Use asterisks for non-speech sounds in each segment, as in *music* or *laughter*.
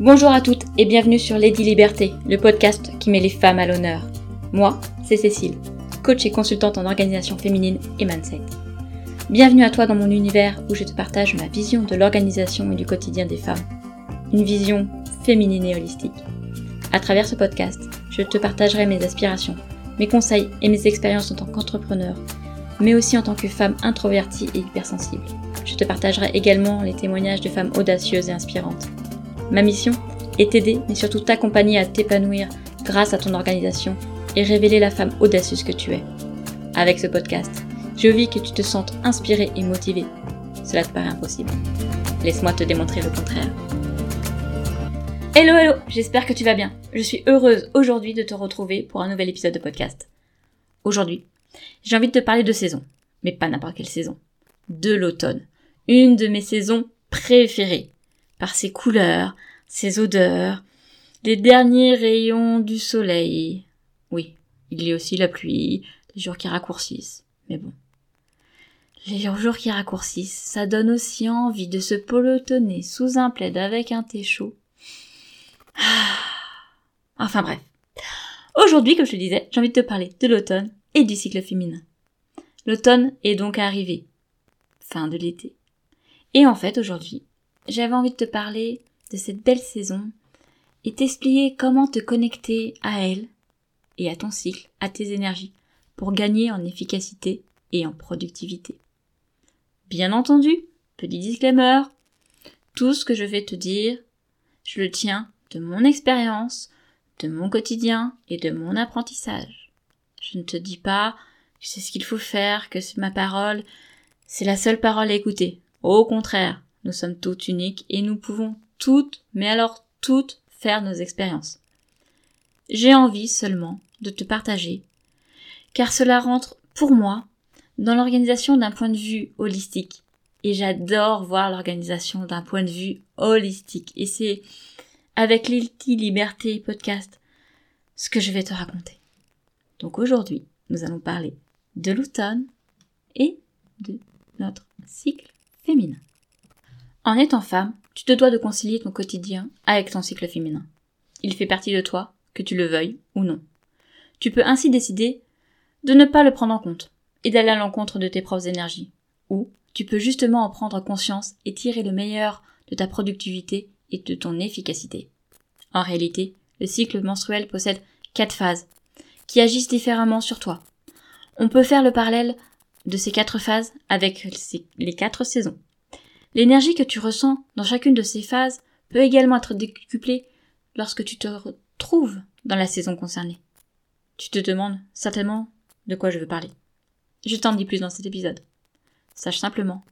Bonjour à toutes et bienvenue sur Lady Liberté, le podcast qui met les femmes à l'honneur. Moi, c'est Cécile, coach et consultante en organisation féminine et mindset. Bienvenue à toi dans mon univers où je te partage ma vision de l'organisation et du quotidien des femmes. Une vision féminine et holistique. À travers ce podcast, je te partagerai mes aspirations, mes conseils et mes expériences en tant qu'entrepreneur, mais aussi en tant que femme introvertie et hypersensible. Je te partagerai également les témoignages de femmes audacieuses et inspirantes. Ma mission est t'aider, mais surtout t'accompagner à t'épanouir grâce à ton organisation et révéler la femme audacieuse que tu es. Avec ce podcast, je vis que tu te sentes inspirée et motivée. Cela te paraît impossible. Laisse-moi te démontrer le contraire. Hello hello, j'espère que tu vas bien. Je suis heureuse aujourd'hui de te retrouver pour un nouvel épisode de podcast. Aujourd'hui, j'ai envie de te parler de saison, mais pas n'importe quelle saison. De l'automne. Une de mes saisons préférées. Par ses couleurs, ses odeurs, les derniers rayons du soleil. Oui, il y a aussi la pluie, les jours qui raccourcissent. Mais bon. Les jours qui raccourcissent, ça donne aussi envie de se pelotonner sous un plaid avec un thé chaud ah. Enfin bref. Aujourd'hui, comme je te disais, j'ai envie de te parler de l'automne et du cycle féminin. L'automne est donc arrivé. Fin de l'été. Et en fait, aujourd'hui, j'avais envie de te parler de cette belle saison et t'expliquer comment te connecter à elle et à ton cycle, à tes énergies, pour gagner en efficacité et en productivité. Bien entendu, petit disclaimer, tout ce que je vais te dire, je le tiens de mon expérience, de mon quotidien et de mon apprentissage. Je ne te dis pas que c'est ce qu'il faut faire, que c'est ma parole, c'est la seule parole à écouter. Au contraire, nous sommes toutes uniques et nous pouvons toutes, mais alors toutes, faire nos expériences. J'ai envie seulement de te partager, car cela rentre pour moi dans l'organisation d'un point de vue holistique. Et j'adore voir l'organisation d'un point de vue holistique. Et c'est avec Lilti Liberté Podcast ce que je vais te raconter. Donc aujourd'hui, nous allons parler de l'automne et de notre cycle féminin. En étant femme, tu te dois de concilier ton quotidien avec ton cycle féminin. Il fait partie de toi, que tu le veuilles ou non. Tu peux ainsi décider de ne pas le prendre en compte et d'aller à l'encontre de tes propres énergies. Ou tu peux justement en prendre conscience et tirer le meilleur de ta productivité et de ton efficacité. En réalité, le cycle menstruel possède quatre phases, qui agissent différemment sur toi. On peut faire le parallèle de ces quatre phases avec les quatre saisons. L'énergie que tu ressens dans chacune de ces phases peut également être décuplée lorsque tu te retrouves dans la saison concernée. Tu te demandes certainement de quoi je veux parler. Je t'en dis plus dans cet épisode. Sache simplement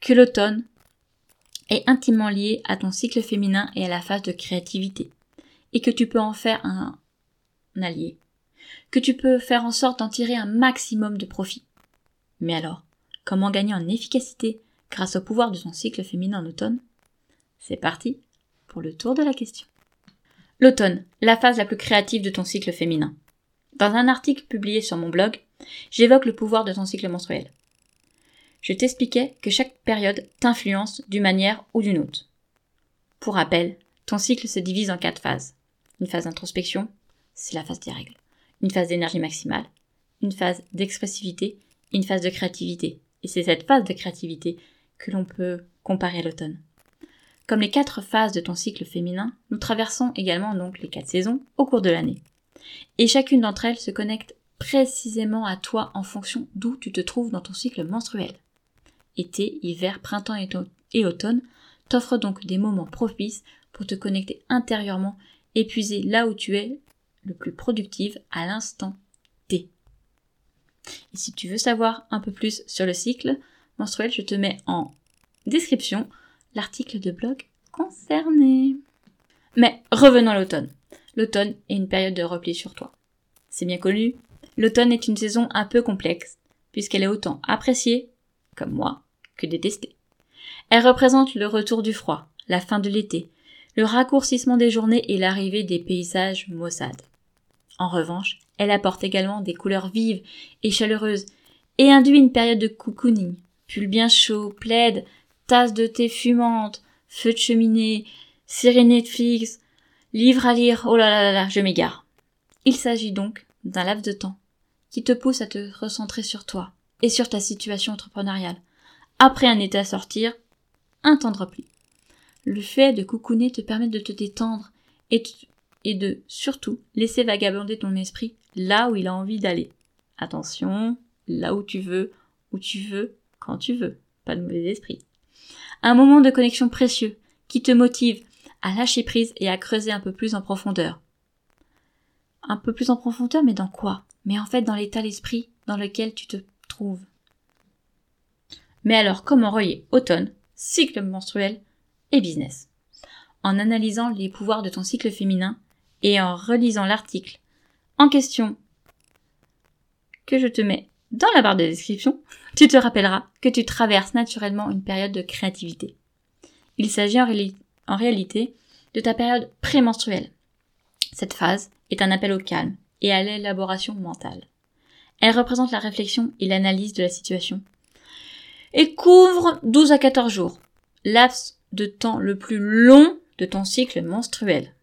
que l'automne est intimement lié à ton cycle féminin et à la phase de créativité, et que tu peux en faire un, allié, que tu peux faire en sorte d'en tirer un maximum de profit. Mais alors, comment gagner en efficacité grâce au pouvoir de ton cycle féminin en automne C'est parti pour le tour de la question. L'automne, la phase la plus créative de ton cycle féminin. Dans un article publié sur mon blog, j'évoque le pouvoir de ton cycle menstruel je t'expliquais que chaque période t'influence d'une manière ou d'une autre. Pour rappel, ton cycle se divise en quatre phases. Une phase d'introspection, c'est la phase des règles. Une phase d'énergie maximale, une phase d'expressivité une phase de créativité. Et c'est cette phase de créativité que l'on peut comparer à l'automne. Comme les quatre phases de ton cycle féminin, nous traversons également donc les quatre saisons au cours de l'année. Et chacune d'entre elles se connecte précisément à toi en fonction d'où tu te trouves dans ton cycle menstruel été, hiver, printemps et automne, t'offrent donc des moments propices pour te connecter intérieurement et puiser là où tu es le plus productive à l'instant T. Et si tu veux savoir un peu plus sur le cycle menstruel, je te mets en description l'article de blog concerné. Mais revenons à l'automne. L'automne est une période de repli sur toi. C'est bien connu, l'automne est une saison un peu complexe, puisqu'elle est autant appréciée, comme moi, que détester. Elle représente le retour du froid, la fin de l'été, le raccourcissement des journées et l'arrivée des paysages maussades. En revanche, elle apporte également des couleurs vives et chaleureuses et induit une période de cocooning. Pull bien chaud, plaid, tasse de thé fumante, feu de cheminée, série Netflix, livre à lire, oh là là là là, je m'égare. Il s'agit donc d'un laps de temps qui te pousse à te recentrer sur toi et sur ta situation entrepreneuriale. Après un été à sortir, un temps de repli. Le fait de coucouner te permet de te détendre et, et de surtout laisser vagabonder ton esprit là où il a envie d'aller. Attention, là où tu veux, où tu veux, quand tu veux. Pas de mauvais esprit. Un moment de connexion précieux qui te motive à lâcher prise et à creuser un peu plus en profondeur. Un peu plus en profondeur, mais dans quoi? Mais en fait dans l'état d'esprit dans lequel tu te trouves. Mais alors comment relier automne, cycle menstruel et business? En analysant les pouvoirs de ton cycle féminin et en relisant l'article en question que je te mets dans la barre de description, tu te rappelleras que tu traverses naturellement une période de créativité. Il s'agit en, réalité de ta période prémenstruelle. Cette phase est un appel au calme et à l'élaboration mentale. Elle représente la réflexion et l'analyse de la situation et couvre 12 à 14 jours, laps de temps le plus long de ton cycle menstruel.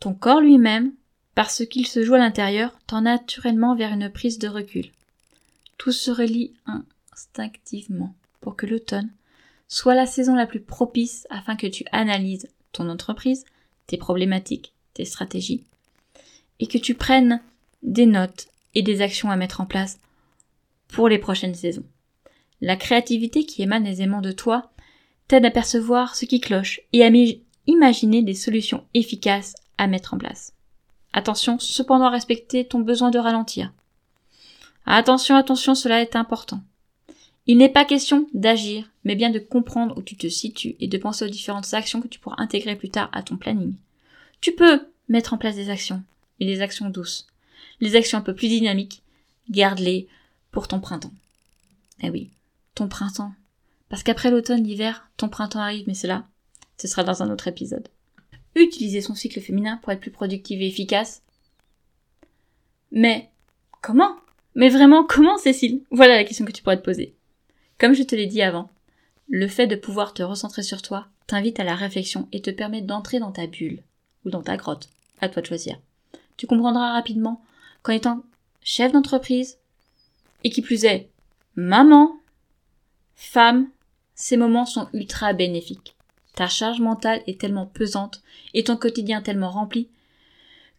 Ton corps lui-même, parce qu'il se joue à l'intérieur, tend naturellement vers une prise de recul. Tout se relie instinctivement pour que l'automne soit la saison la plus propice afin que tu analyses ton entreprise, tes problématiques, tes stratégies, et que tu prennes des notes et des actions à mettre en place pour les prochaines saisons. La créativité qui émane aisément de toi t'aide à percevoir ce qui cloche et à imaginer des solutions efficaces à mettre en place. Attention cependant à respecter ton besoin de ralentir. Attention, attention, cela est important. Il n'est pas question d'agir, mais bien de comprendre où tu te situes et de penser aux différentes actions que tu pourras intégrer plus tard à ton planning. Tu peux mettre en place des actions, et des actions douces. Les actions un peu plus dynamiques, garde-les pour ton printemps. Eh oui, ton printemps. Parce qu'après l'automne, l'hiver, ton printemps arrive, mais cela, ce sera dans un autre épisode. Utiliser son cycle féminin pour être plus productive et efficace. Mais comment? Mais vraiment, comment, Cécile? Voilà la question que tu pourrais te poser. Comme je te l'ai dit avant, le fait de pouvoir te recentrer sur toi t'invite à la réflexion et te permet d'entrer dans ta bulle ou dans ta grotte. À toi de choisir. Tu comprendras rapidement qu'en étant chef d'entreprise, et qui plus est, maman, femme, ces moments sont ultra bénéfiques. Ta charge mentale est tellement pesante et ton quotidien tellement rempli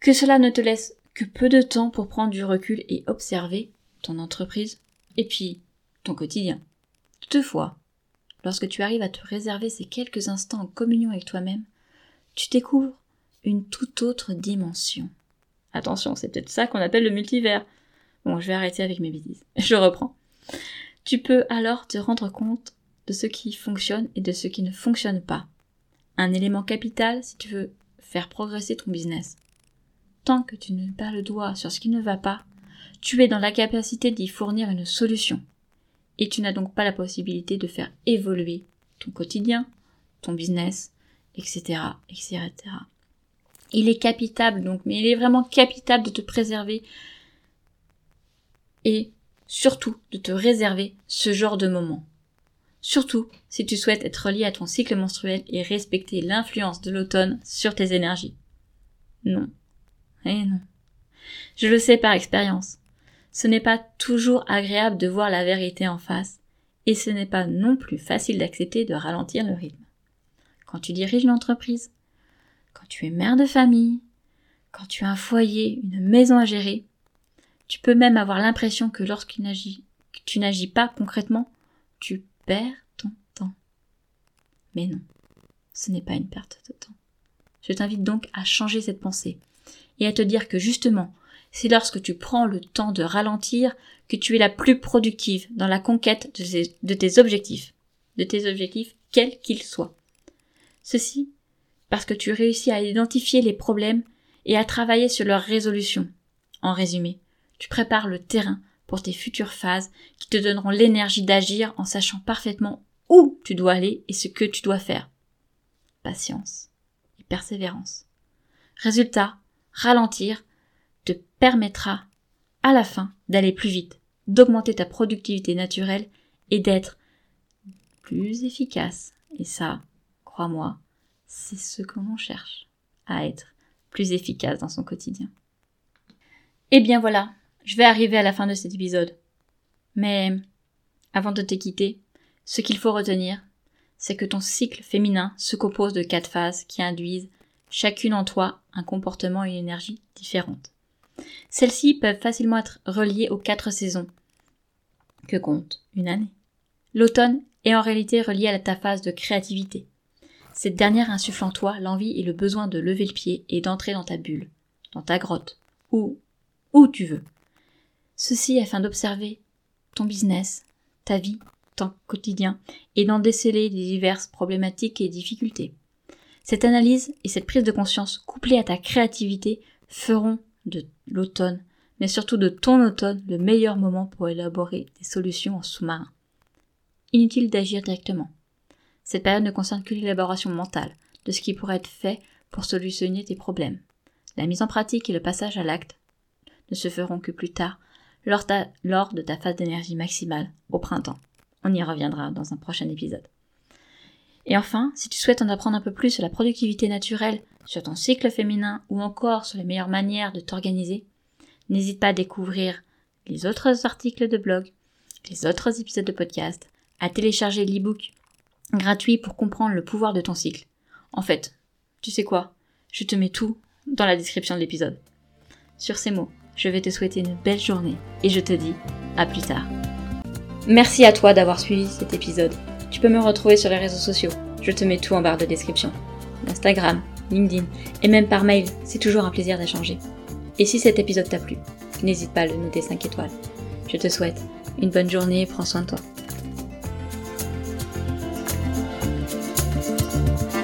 que cela ne te laisse que peu de temps pour prendre du recul et observer ton entreprise et puis ton quotidien. Toutefois, lorsque tu arrives à te réserver ces quelques instants en communion avec toi-même, tu découvres une toute autre dimension. Attention, c'est peut-être ça qu'on appelle le multivers. Bon, je vais arrêter avec mes bêtises. *laughs* Je reprends. Tu peux alors te rendre compte de ce qui fonctionne et de ce qui ne fonctionne pas. Un élément capital si tu veux faire progresser ton business. Tant que tu ne pas le doigt sur ce qui ne va pas, tu es dans la capacité d'y fournir une solution. Et tu n'as donc pas la possibilité de faire évoluer ton quotidien, ton business, etc., etc. Il est capitable donc, mais il est vraiment capitable de te préserver et surtout de te réserver ce genre de moment. Surtout si tu souhaites être lié à ton cycle menstruel et respecter l'influence de l'automne sur tes énergies. Non. Eh non. Je le sais par expérience. Ce n'est pas toujours agréable de voir la vérité en face, et ce n'est pas non plus facile d'accepter de ralentir le rythme. Quand tu diriges une entreprise, quand tu es mère de famille, quand tu as un foyer, une maison à gérer, tu peux même avoir l'impression que lorsque tu n'agis pas concrètement, tu perds ton temps. Mais non, ce n'est pas une perte de temps. Je t'invite donc à changer cette pensée et à te dire que justement, c'est lorsque tu prends le temps de ralentir que tu es la plus productive dans la conquête de, de tes objectifs, de tes objectifs quels qu'ils soient. Ceci parce que tu réussis à identifier les problèmes et à travailler sur leur résolution. En résumé, tu prépares le terrain pour tes futures phases qui te donneront l'énergie d'agir en sachant parfaitement où tu dois aller et ce que tu dois faire. Patience et persévérance. Résultat, ralentir te permettra à la fin d'aller plus vite, d'augmenter ta productivité naturelle et d'être plus efficace. Et ça, crois-moi, c'est ce que l'on cherche, à être plus efficace dans son quotidien. Et eh bien voilà, je vais arriver à la fin de cet épisode. Mais avant de te quitter, ce qu'il faut retenir, c'est que ton cycle féminin se compose de quatre phases qui induisent chacune en toi un comportement et une énergie différentes. Celles-ci peuvent facilement être reliées aux quatre saisons que compte une année. L'automne est en réalité relié à ta phase de créativité. Cette dernière insuffle en toi l'envie et le besoin de lever le pied et d'entrer dans ta bulle, dans ta grotte, ou où tu veux. Ceci afin d'observer ton business, ta vie, ton quotidien, et d'en déceler des diverses problématiques et difficultés. Cette analyse et cette prise de conscience couplée à ta créativité feront de l'automne, mais surtout de ton automne, le meilleur moment pour élaborer des solutions en sous-marin. Inutile d'agir directement. Cette période ne concerne que l'élaboration mentale de ce qui pourrait être fait pour solutionner tes problèmes. La mise en pratique et le passage à l'acte ne se feront que plus tard, lors, lors de ta phase d'énergie maximale, au printemps. On y reviendra dans un prochain épisode. Et enfin, si tu souhaites en apprendre un peu plus sur la productivité naturelle, sur ton cycle féminin ou encore sur les meilleures manières de t'organiser, n'hésite pas à découvrir les autres articles de blog, les autres épisodes de podcast, à télécharger l'ebook gratuit pour comprendre le pouvoir de ton cycle. En fait, tu sais quoi? Je te mets tout dans la description de l'épisode. Sur ces mots, je vais te souhaiter une belle journée et je te dis à plus tard. Merci à toi d'avoir suivi cet épisode. Tu peux me retrouver sur les réseaux sociaux. Je te mets tout en barre de description. Instagram, LinkedIn et même par mail, c'est toujours un plaisir d'échanger. Et si cet épisode t'a plu, n'hésite pas à le noter 5 étoiles. Je te souhaite une bonne journée et prends soin de toi.